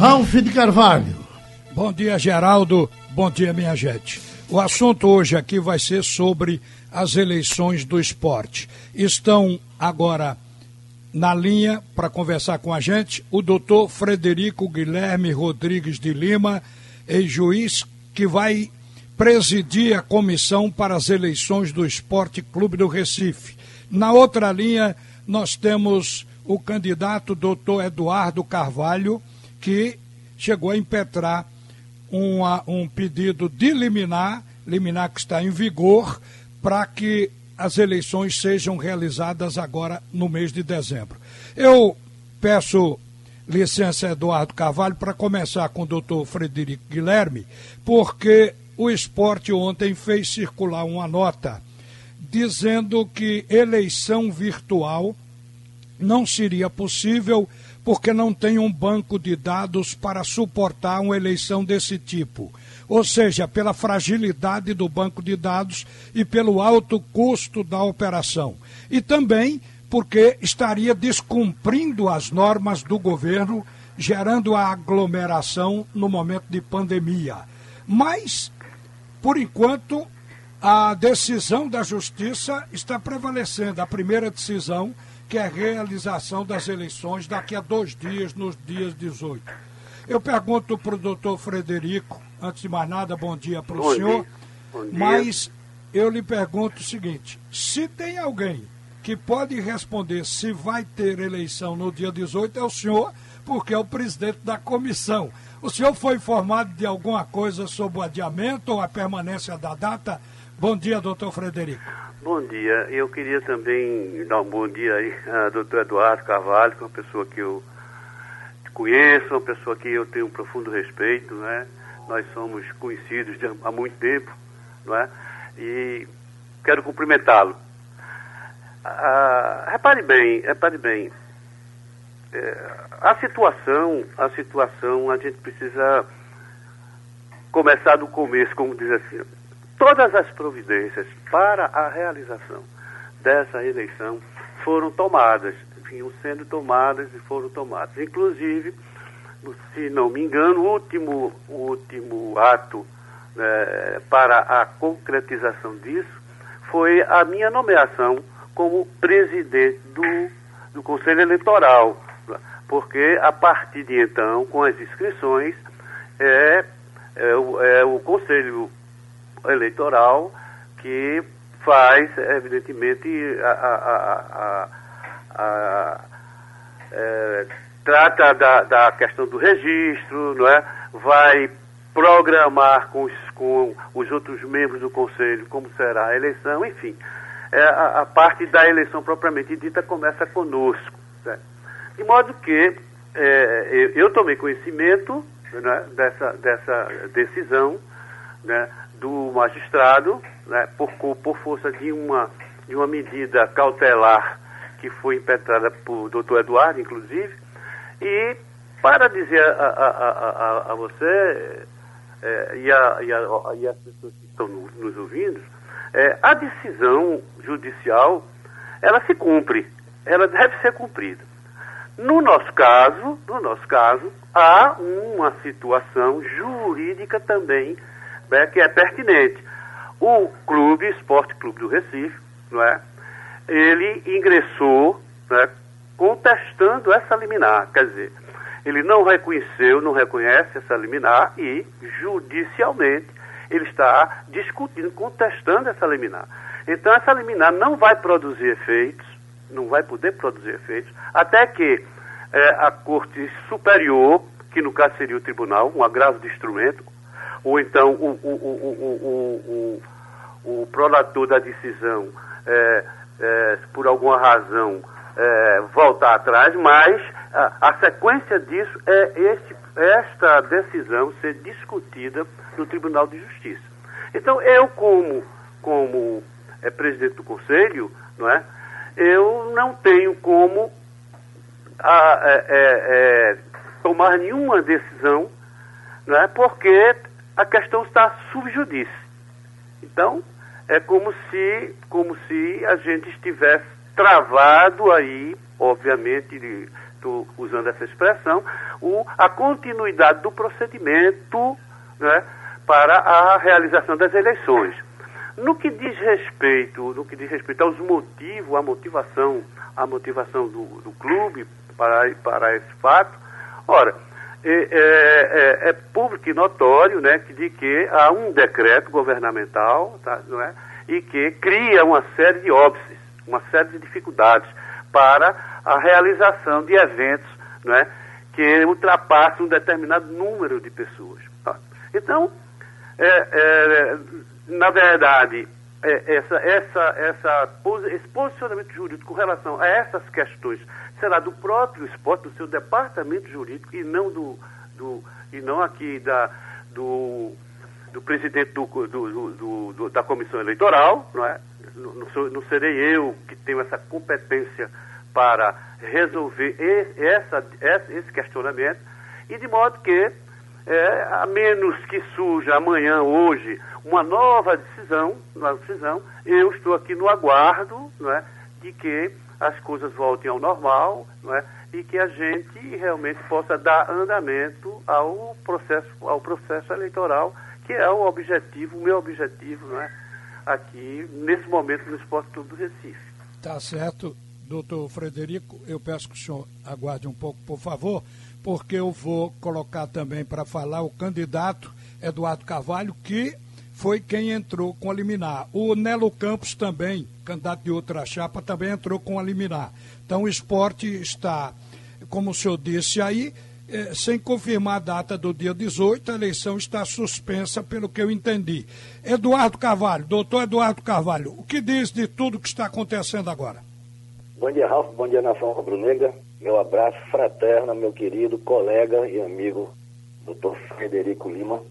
Ralph de Carvalho. Bom dia, Geraldo. Bom dia, minha gente. O assunto hoje aqui vai ser sobre as eleições do esporte. Estão agora na linha para conversar com a gente o doutor Frederico Guilherme Rodrigues de Lima, ex-juiz que vai presidir a comissão para as eleições do Esporte Clube do Recife. Na outra linha, nós temos o candidato doutor Eduardo Carvalho, que chegou a impetrar uma, um pedido de liminar, liminar que está em vigor, para que as eleições sejam realizadas agora no mês de dezembro. Eu peço licença, Eduardo Carvalho, para começar com o doutor Frederico Guilherme, porque o esporte ontem fez circular uma nota dizendo que eleição virtual não seria possível porque não tem um banco de dados para suportar uma eleição desse tipo. Ou seja, pela fragilidade do banco de dados e pelo alto custo da operação. E também porque estaria descumprindo as normas do governo, gerando a aglomeração no momento de pandemia. Mas, por enquanto, a decisão da Justiça está prevalecendo, a primeira decisão que é a realização das eleições daqui a dois dias, nos dias 18. Eu pergunto para o doutor Frederico, antes de mais nada, bom dia para o senhor. Bom dia. Mas eu lhe pergunto o seguinte: se tem alguém que pode responder se vai ter eleição no dia 18, é o senhor, porque é o presidente da comissão. O senhor foi informado de alguma coisa sobre o adiamento ou a permanência da data? Bom dia, doutor Frederico. Bom dia. Eu queria também dar um bom dia aí ao doutor Eduardo Carvalho, que é uma pessoa que eu conheço, uma pessoa que eu tenho um profundo respeito, né? Nós somos conhecidos de, há muito tempo, não é? E quero cumprimentá-lo. Ah, repare bem, repare bem. É, a situação, a situação, a gente precisa começar do começo, como diz assim todas as providências para a realização dessa eleição foram tomadas, vinham sendo tomadas e foram tomadas. Inclusive, se não me engano, o último, o último ato né, para a concretização disso foi a minha nomeação como presidente do, do Conselho Eleitoral, porque a partir de então, com as inscrições, é, é, é o Conselho eleitoral que faz, evidentemente, a, a, a, é, trata da, da questão do registro, não é? vai programar com os, com os outros membros do Conselho como será a eleição, enfim. É, a, a, parte da eleição propriamente dita começa conosco. Né? De modo que é, eu, eu, tomei conhecimento né, dessa, dessa decisão, né, do magistrado, né, por, por força de uma, de uma medida cautelar que foi impetrada por doutor Eduardo, inclusive, e para dizer a, a, a, a você é, e, a, e, a, e as pessoas que estão nos ouvindo, é, a decisão judicial, ela se cumpre, ela deve ser cumprida. No nosso caso, no nosso caso, há uma situação jurídica também né, que é pertinente. O clube, Esporte Clube do Recife, não é? ele ingressou né, contestando essa liminar. Quer dizer, ele não reconheceu, não reconhece essa liminar e, judicialmente, ele está discutindo, contestando essa liminar. Então, essa liminar não vai produzir efeitos, não vai poder produzir efeitos, até que é, a Corte Superior, que no caso seria o tribunal, um agravo de instrumento, ou então o, o, o, o, o, prolator da decisão, é, é, por alguma razão, é, voltar atrás, mas a, a, sequência disso é este, esta decisão ser discutida no Tribunal de Justiça. Então, eu, como, como é, presidente do Conselho, não é, eu não tenho como a, é, é, é tomar nenhuma decisão, não é, porque a questão está subjudice. Então, é como se, como se a gente estivesse travado aí, obviamente, estou usando essa expressão, o, a continuidade do procedimento né, para a realização das eleições. No que diz respeito, no que diz respeito aos motivos, a motivação, a motivação do, do clube para, para esse fato, ora, é, é, é, público e notório né, de que há um decreto governamental tá, não é, e que cria uma série de óbices, uma série de dificuldades para a realização de eventos não é, que ultrapassem um determinado número de pessoas. Tá? Então, é, é, na verdade, é, essa, essa, essa, esse posicionamento jurídico com relação a essas questões será do próprio esporte, do seu departamento jurídico e não do, do e não aqui da, do, do presidente do, do, do, da comissão eleitoral, não é? Não, não, serei eu que tenho essa competência para resolver essa, esse questionamento, e de modo que, é, a menos que surja amanhã, hoje, uma nova decisão, uma decisão, eu estou aqui no aguardo não é, de que as coisas voltem ao normal, não é? E que a gente realmente possa dar andamento ao processo, ao processo eleitoral, que é o objetivo, o meu objetivo, não é? Aqui, nesse momento, no Esporte Clube do Recife. Tá certo. Doutor Frederico, eu peço que o senhor aguarde um pouco, por favor, porque eu vou colocar também para falar o candidato Eduardo Carvalho, que foi quem entrou com a liminar. O Nelo Campos também, candidato de outra chapa, também entrou com a liminar. Então o esporte está, como o senhor disse aí, eh, sem confirmar a data do dia 18, a eleição está suspensa, pelo que eu entendi. Eduardo Carvalho, doutor Eduardo Carvalho, o que diz de tudo que está acontecendo agora? Bom dia, Ralf, bom dia, Nação Rubro-Negra. Meu abraço fraterno, meu querido colega e amigo, doutor Frederico Lima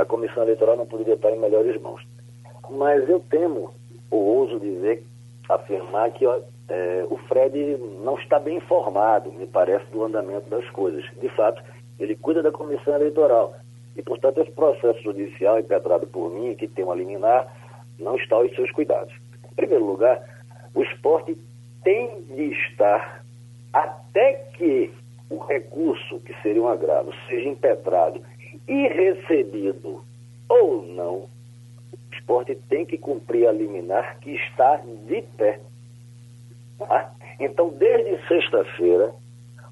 a comissão eleitoral não poderia estar em melhores mãos. Mas eu temo, ou ouso dizer, afirmar que ó, é, o Fred não está bem informado, me parece, do andamento das coisas. De fato, ele cuida da comissão eleitoral. E, portanto, esse processo judicial impetrado por mim, que tem uma liminar, não está aos seus cuidados. Em primeiro lugar, o esporte tem de estar até que o recurso, que seria um agravo, seja impetrado e recebido ou não, o esporte tem que cumprir a liminar que está de pé. Tá? Então, desde sexta-feira,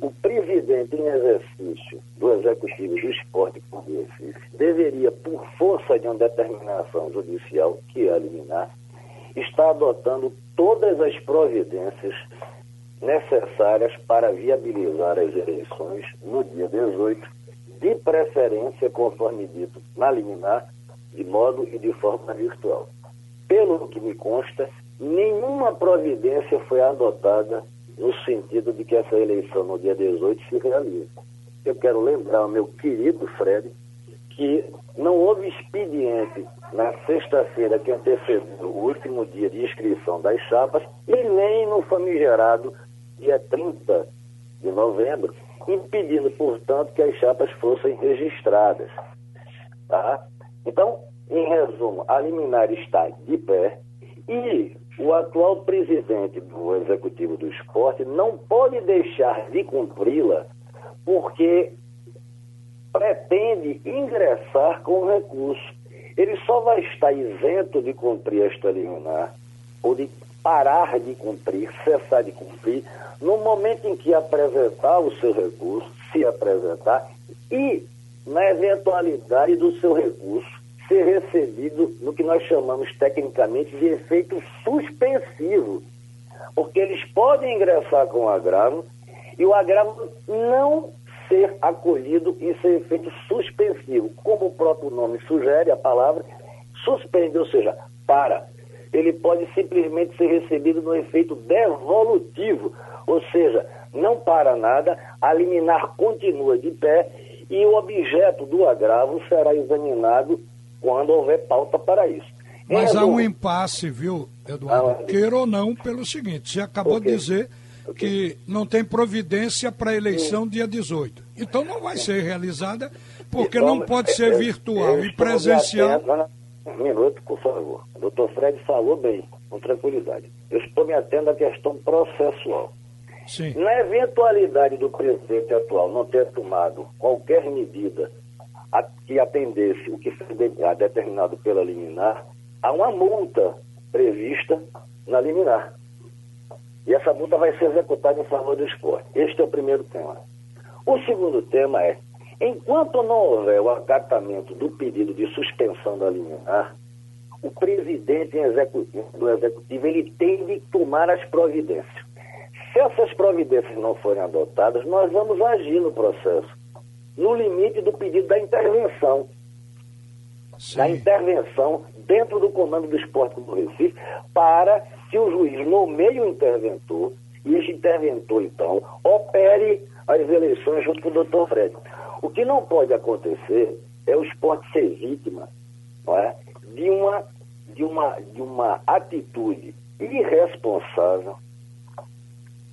o presidente em exercício do Executivo do Esporte por Recife deveria, por força de uma determinação judicial, que é a liminar, estar adotando todas as providências necessárias para viabilizar as eleições no dia 18 de preferência, conforme dito na liminar, de modo e de forma virtual. Pelo que me consta, nenhuma providência foi adotada no sentido de que essa eleição no dia 18 se realize. Eu quero lembrar ao meu querido Fred que não houve expediente na sexta-feira que antecedeu o último dia de inscrição das chapas e nem no famigerado dia 30 de novembro, impedindo, portanto, que as chapas fossem registradas. Tá? Então, em resumo, a liminar está de pé e o atual presidente do Executivo do Esporte não pode deixar de cumpri-la porque pretende ingressar com recurso. Ele só vai estar isento de cumprir esta liminar ou de parar de cumprir, cessar de cumprir, no momento em que apresentar o seu recurso, se apresentar, e na eventualidade do seu recurso ser recebido no que nós chamamos tecnicamente de efeito suspensivo. Porque eles podem ingressar com o agravo e o agravo não ser acolhido e ser efeito suspensivo. Como o próprio nome sugere, a palavra suspende, ou seja, para ele pode simplesmente ser recebido no efeito devolutivo, ou seja, não para nada, a liminar continua de pé e o objeto do agravo será examinado quando houver pauta para isso. Mas há um impasse, viu, Eduardo? Ah, Queira ou não, pelo seguinte: você acabou de dizer que não tem providência para a eleição Sim. dia 18. Então não vai ser realizada, porque então, não pode ser virtual e presencial. Um minuto, por favor. O doutor Fred falou bem, com tranquilidade. Eu estou me atendo à questão processual. Sim. Na eventualidade do presidente atual não ter tomado qualquer medida a, que atendesse o que foi de, determinado pela liminar, há uma multa prevista na liminar. E essa multa vai ser executada em favor do esporte. Este é o primeiro tema. O segundo tema é, enquanto não houver o acatamento do pedido de suspensão da liminar, o presidente do executivo ele tem de tomar as providências. Se essas providências não forem adotadas, nós vamos agir no processo, no limite do pedido da intervenção. Sim. Da intervenção dentro do comando do esporte do Recife, para que o juiz nomeie o interventor e esse interventor, então, opere as eleições junto com o doutor Fred. O que não pode acontecer é o esporte ser vítima não é, de, uma, de, uma, de uma atitude irresponsável,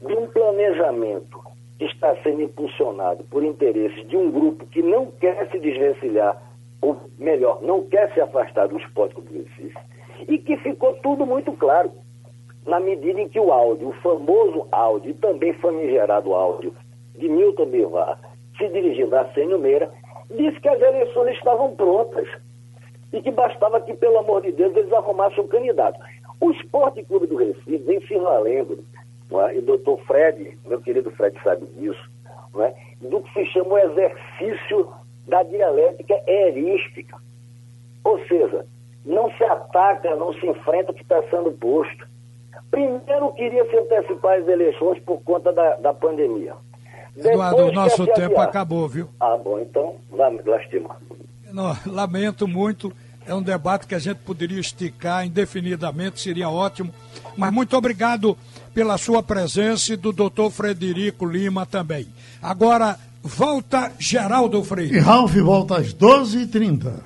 de um planejamento que está sendo impulsionado por interesses de um grupo que não quer se desvencilhar, ou melhor, não quer se afastar do esporte do Recife, e que ficou tudo muito claro na medida em que o áudio, o famoso áudio, também famigerado áudio de Milton Bivar, se dirigindo a Sênio Meira, disse que as eleições estavam prontas e que bastava que, pelo amor de Deus, eles arrumassem um candidato. O Esporte Clube do Recife vem se valendo, é? e o doutor Fred, meu querido Fred sabe disso, é? do que se chama o exercício da dialética erística. Ou seja, não se ataca, não se enfrenta o que está sendo posto. Primeiro queria se antecipar as eleições por conta da, da pandemia. Eduardo, o nosso tempo adiar. acabou, viu? Ah, bom, então, lastima. Não, lamento muito. É um debate que a gente poderia esticar indefinidamente, seria ótimo. Mas muito obrigado pela sua presença e do doutor Frederico Lima também. Agora, volta Geraldo Freire. E Ralf volta às 12h30.